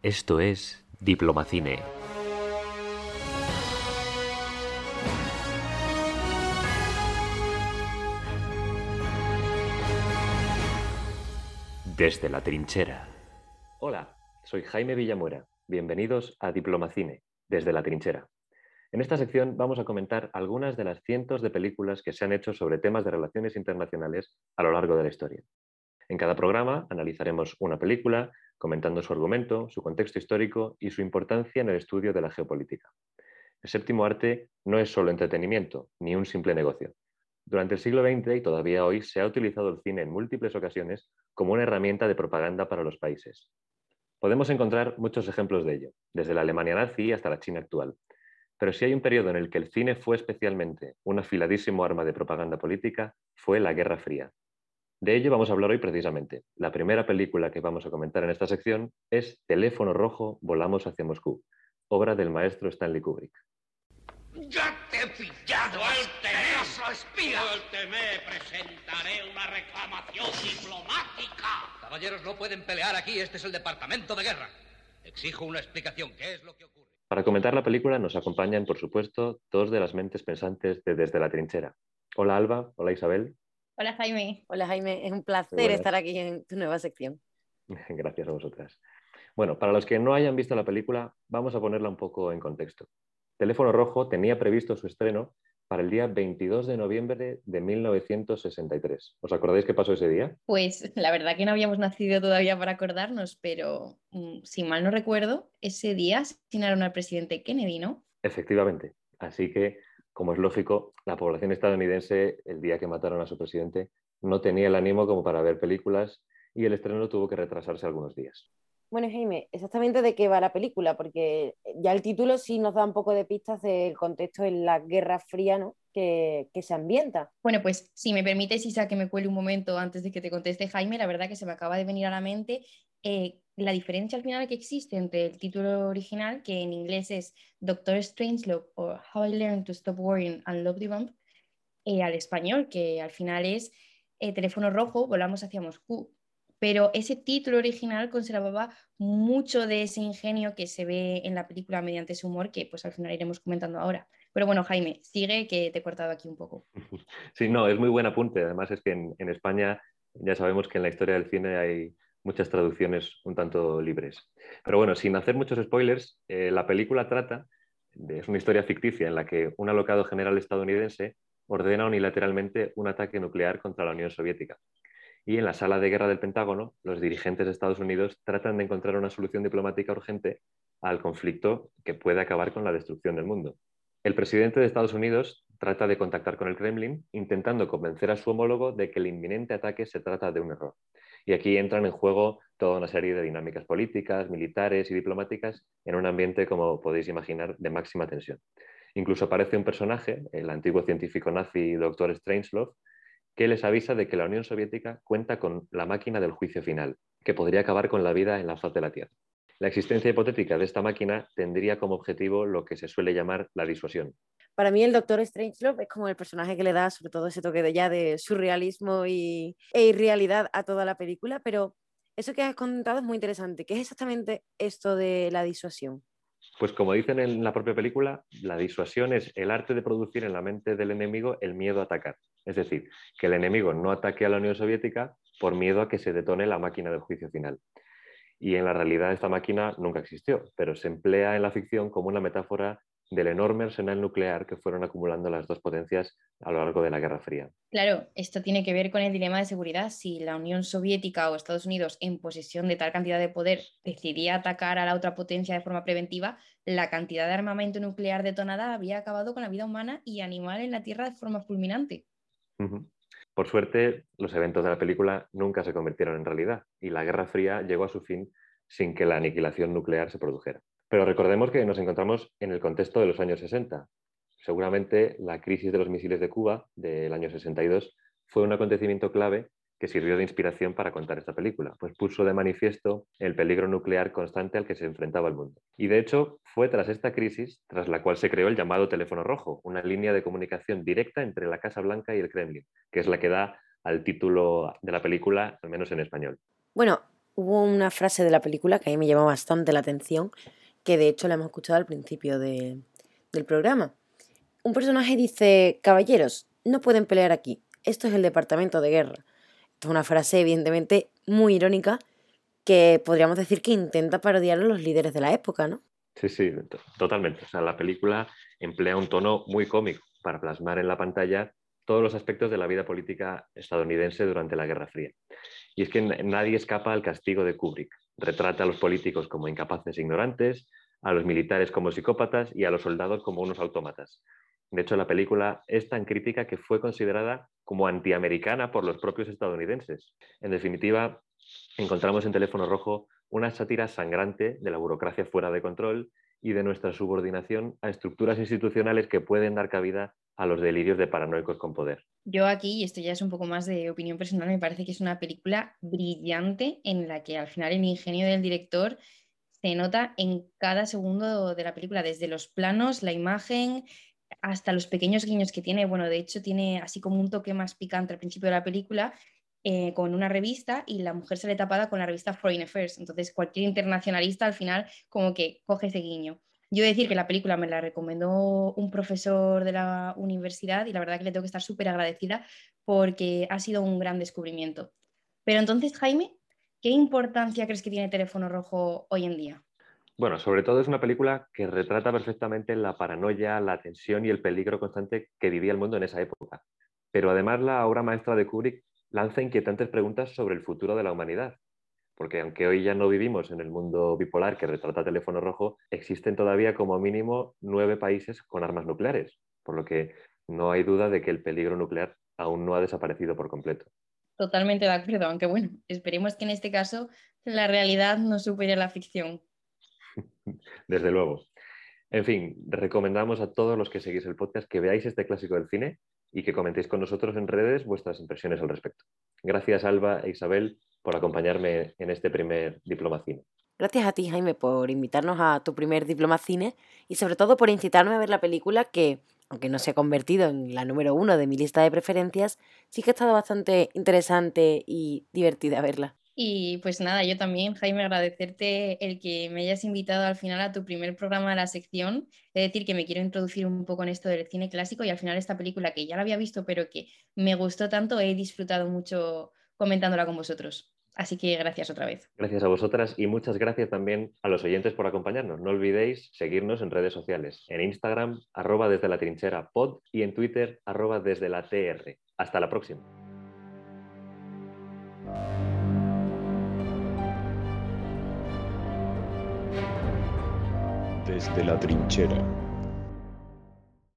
Esto es Diplomacine. Desde la trinchera. Hola, soy Jaime Villamuera. Bienvenidos a Diplomacine, desde la trinchera. En esta sección vamos a comentar algunas de las cientos de películas que se han hecho sobre temas de relaciones internacionales a lo largo de la historia. En cada programa analizaremos una película, comentando su argumento, su contexto histórico y su importancia en el estudio de la geopolítica. El séptimo arte no es solo entretenimiento, ni un simple negocio. Durante el siglo XX y todavía hoy se ha utilizado el cine en múltiples ocasiones como una herramienta de propaganda para los países. Podemos encontrar muchos ejemplos de ello, desde la Alemania nazi hasta la China actual. Pero si hay un periodo en el que el cine fue especialmente un afiladísimo arma de propaganda política, fue la Guerra Fría, de ello vamos a hablar hoy precisamente. La primera película que vamos a comentar en esta sección es Teléfono Rojo, Volamos hacia Moscú, obra del maestro Stanley Kubrick. ¡Ya te he pillado! ¡Suélteme! espía! ¡Suélteme! Presentaré una reclamación diplomática. Caballeros, no pueden pelear aquí. Este es el departamento de guerra. Exijo una explicación. ¿Qué es lo que ocurre? Para comentar la película nos acompañan, por supuesto, dos de las mentes pensantes de Desde la Trinchera. Hola Alba, hola Isabel. Hola Jaime. Hola Jaime, es un placer estar aquí en tu nueva sección. Gracias a vosotras. Bueno, para los que no hayan visto la película, vamos a ponerla un poco en contexto. Teléfono Rojo tenía previsto su estreno para el día 22 de noviembre de 1963. ¿Os acordáis qué pasó ese día? Pues la verdad que no habíamos nacido todavía para acordarnos, pero mm, si mal no recuerdo, ese día asesinaron al presidente Kennedy, ¿no? Efectivamente. Así que como es lógico, la población estadounidense, el día que mataron a su presidente, no tenía el ánimo como para ver películas y el estreno tuvo que retrasarse algunos días. Bueno, Jaime, exactamente de qué va la película, porque ya el título sí nos da un poco de pistas del contexto en la Guerra Fría, ¿no? Que, que, se ambienta. Bueno, pues si me permites, Isa, que me cuele un momento antes de que te conteste Jaime, la verdad que se me acaba de venir a la mente eh, la diferencia al final que existe entre el título original, que en inglés es Doctor Strangelove o How I Learned to Stop Worrying and Love the Bump, eh, al español, que al final es eh, Teléfono Rojo, volamos hacia Moscú. Pero ese título original conservaba mucho de ese ingenio que se ve en la película mediante ese humor que pues al final iremos comentando ahora. Pero bueno, Jaime, sigue que te he cortado aquí un poco. Sí, no, es muy buen apunte. Además es que en, en España ya sabemos que en la historia del cine hay muchas traducciones un tanto libres. Pero bueno, sin hacer muchos spoilers, eh, la película trata, de, es una historia ficticia en la que un alocado general estadounidense ordena unilateralmente un ataque nuclear contra la Unión Soviética. Y en la sala de guerra del Pentágono, los dirigentes de Estados Unidos tratan de encontrar una solución diplomática urgente al conflicto que puede acabar con la destrucción del mundo. El presidente de Estados Unidos trata de contactar con el Kremlin intentando convencer a su homólogo de que el inminente ataque se trata de un error. Y aquí entran en juego toda una serie de dinámicas políticas, militares y diplomáticas en un ambiente, como podéis imaginar, de máxima tensión. Incluso aparece un personaje, el antiguo científico nazi Dr. Strangelove, que les avisa de que la Unión Soviética cuenta con la máquina del juicio final, que podría acabar con la vida en la faz de la Tierra. La existencia hipotética de esta máquina tendría como objetivo lo que se suele llamar la disuasión, para mí el Doctor Strangelove es como el personaje que le da sobre todo ese toque de ya de surrealismo y, e irrealidad a toda la película, pero eso que has contado es muy interesante. ¿Qué es exactamente esto de la disuasión? Pues como dicen en la propia película, la disuasión es el arte de producir en la mente del enemigo el miedo a atacar. Es decir, que el enemigo no ataque a la Unión Soviética por miedo a que se detone la máquina del juicio final. Y en la realidad esta máquina nunca existió, pero se emplea en la ficción como una metáfora del enorme arsenal nuclear que fueron acumulando las dos potencias a lo largo de la Guerra Fría. Claro, esto tiene que ver con el dilema de seguridad. Si la Unión Soviética o Estados Unidos, en posesión de tal cantidad de poder, decidía atacar a la otra potencia de forma preventiva, la cantidad de armamento nuclear detonada había acabado con la vida humana y animal en la Tierra de forma fulminante. Por suerte, los eventos de la película nunca se convirtieron en realidad y la Guerra Fría llegó a su fin sin que la aniquilación nuclear se produjera. Pero recordemos que nos encontramos en el contexto de los años 60. Seguramente la crisis de los misiles de Cuba del año 62 fue un acontecimiento clave que sirvió de inspiración para contar esta película, pues puso de manifiesto el peligro nuclear constante al que se enfrentaba el mundo. Y de hecho fue tras esta crisis tras la cual se creó el llamado teléfono rojo, una línea de comunicación directa entre la Casa Blanca y el Kremlin, que es la que da al título de la película, al menos en español. Bueno, hubo una frase de la película que a mí me llamó bastante la atención, que de hecho la hemos escuchado al principio del programa. Un personaje dice, caballeros, no pueden pelear aquí, esto es el departamento de guerra. Es una frase evidentemente muy irónica que podríamos decir que intenta parodiar a los líderes de la época, ¿no? Sí, sí, totalmente. O sea, la película emplea un tono muy cómico para plasmar en la pantalla todos los aspectos de la vida política estadounidense durante la Guerra Fría. Y es que nadie escapa al castigo de Kubrick. Retrata a los políticos como incapaces e ignorantes, a los militares como psicópatas y a los soldados como unos autómatas. De hecho, la película es tan crítica que fue considerada como antiamericana por los propios estadounidenses. En definitiva, encontramos en Teléfono Rojo una sátira sangrante de la burocracia fuera de control y de nuestra subordinación a estructuras institucionales que pueden dar cabida a los delirios de paranoicos con poder. Yo aquí, y esto ya es un poco más de opinión personal, me parece que es una película brillante en la que al final el ingenio del director se nota en cada segundo de la película, desde los planos, la imagen, hasta los pequeños guiños que tiene. Bueno, de hecho tiene así como un toque más picante al principio de la película, eh, con una revista y la mujer sale tapada con la revista Foreign Affairs. Entonces cualquier internacionalista al final como que coge ese guiño. Yo decir que la película me la recomendó un profesor de la universidad y la verdad que le tengo que estar súper agradecida porque ha sido un gran descubrimiento. Pero entonces, Jaime, ¿qué importancia crees que tiene Teléfono Rojo hoy en día? Bueno, sobre todo es una película que retrata perfectamente la paranoia, la tensión y el peligro constante que vivía el mundo en esa época. Pero además la obra maestra de Kubrick lanza inquietantes preguntas sobre el futuro de la humanidad. Porque aunque hoy ya no vivimos en el mundo bipolar que retrata Teléfono Rojo, existen todavía como mínimo nueve países con armas nucleares, por lo que no hay duda de que el peligro nuclear aún no ha desaparecido por completo. Totalmente de acuerdo, aunque bueno, esperemos que en este caso la realidad no supere la ficción. Desde luego. En fin, recomendamos a todos los que seguís el podcast que veáis este clásico del cine y que comentéis con nosotros en redes vuestras impresiones al respecto. Gracias, Alba e Isabel, por acompañarme en este primer Diplomacine. Gracias a ti, Jaime, por invitarnos a tu primer Diplomacine y sobre todo por incitarme a ver la película que, aunque no se ha convertido en la número uno de mi lista de preferencias, sí que ha estado bastante interesante y divertida verla. Y pues nada, yo también, Jaime, agradecerte el que me hayas invitado al final a tu primer programa de la sección. Es decir, que me quiero introducir un poco en esto del cine clásico y al final esta película que ya la había visto, pero que me gustó tanto, he disfrutado mucho comentándola con vosotros. Así que gracias otra vez. Gracias a vosotras y muchas gracias también a los oyentes por acompañarnos. No olvidéis seguirnos en redes sociales, en Instagram, arroba desde la trinchera pod y en Twitter, desde la TR. Hasta la próxima. Desde la trinchera.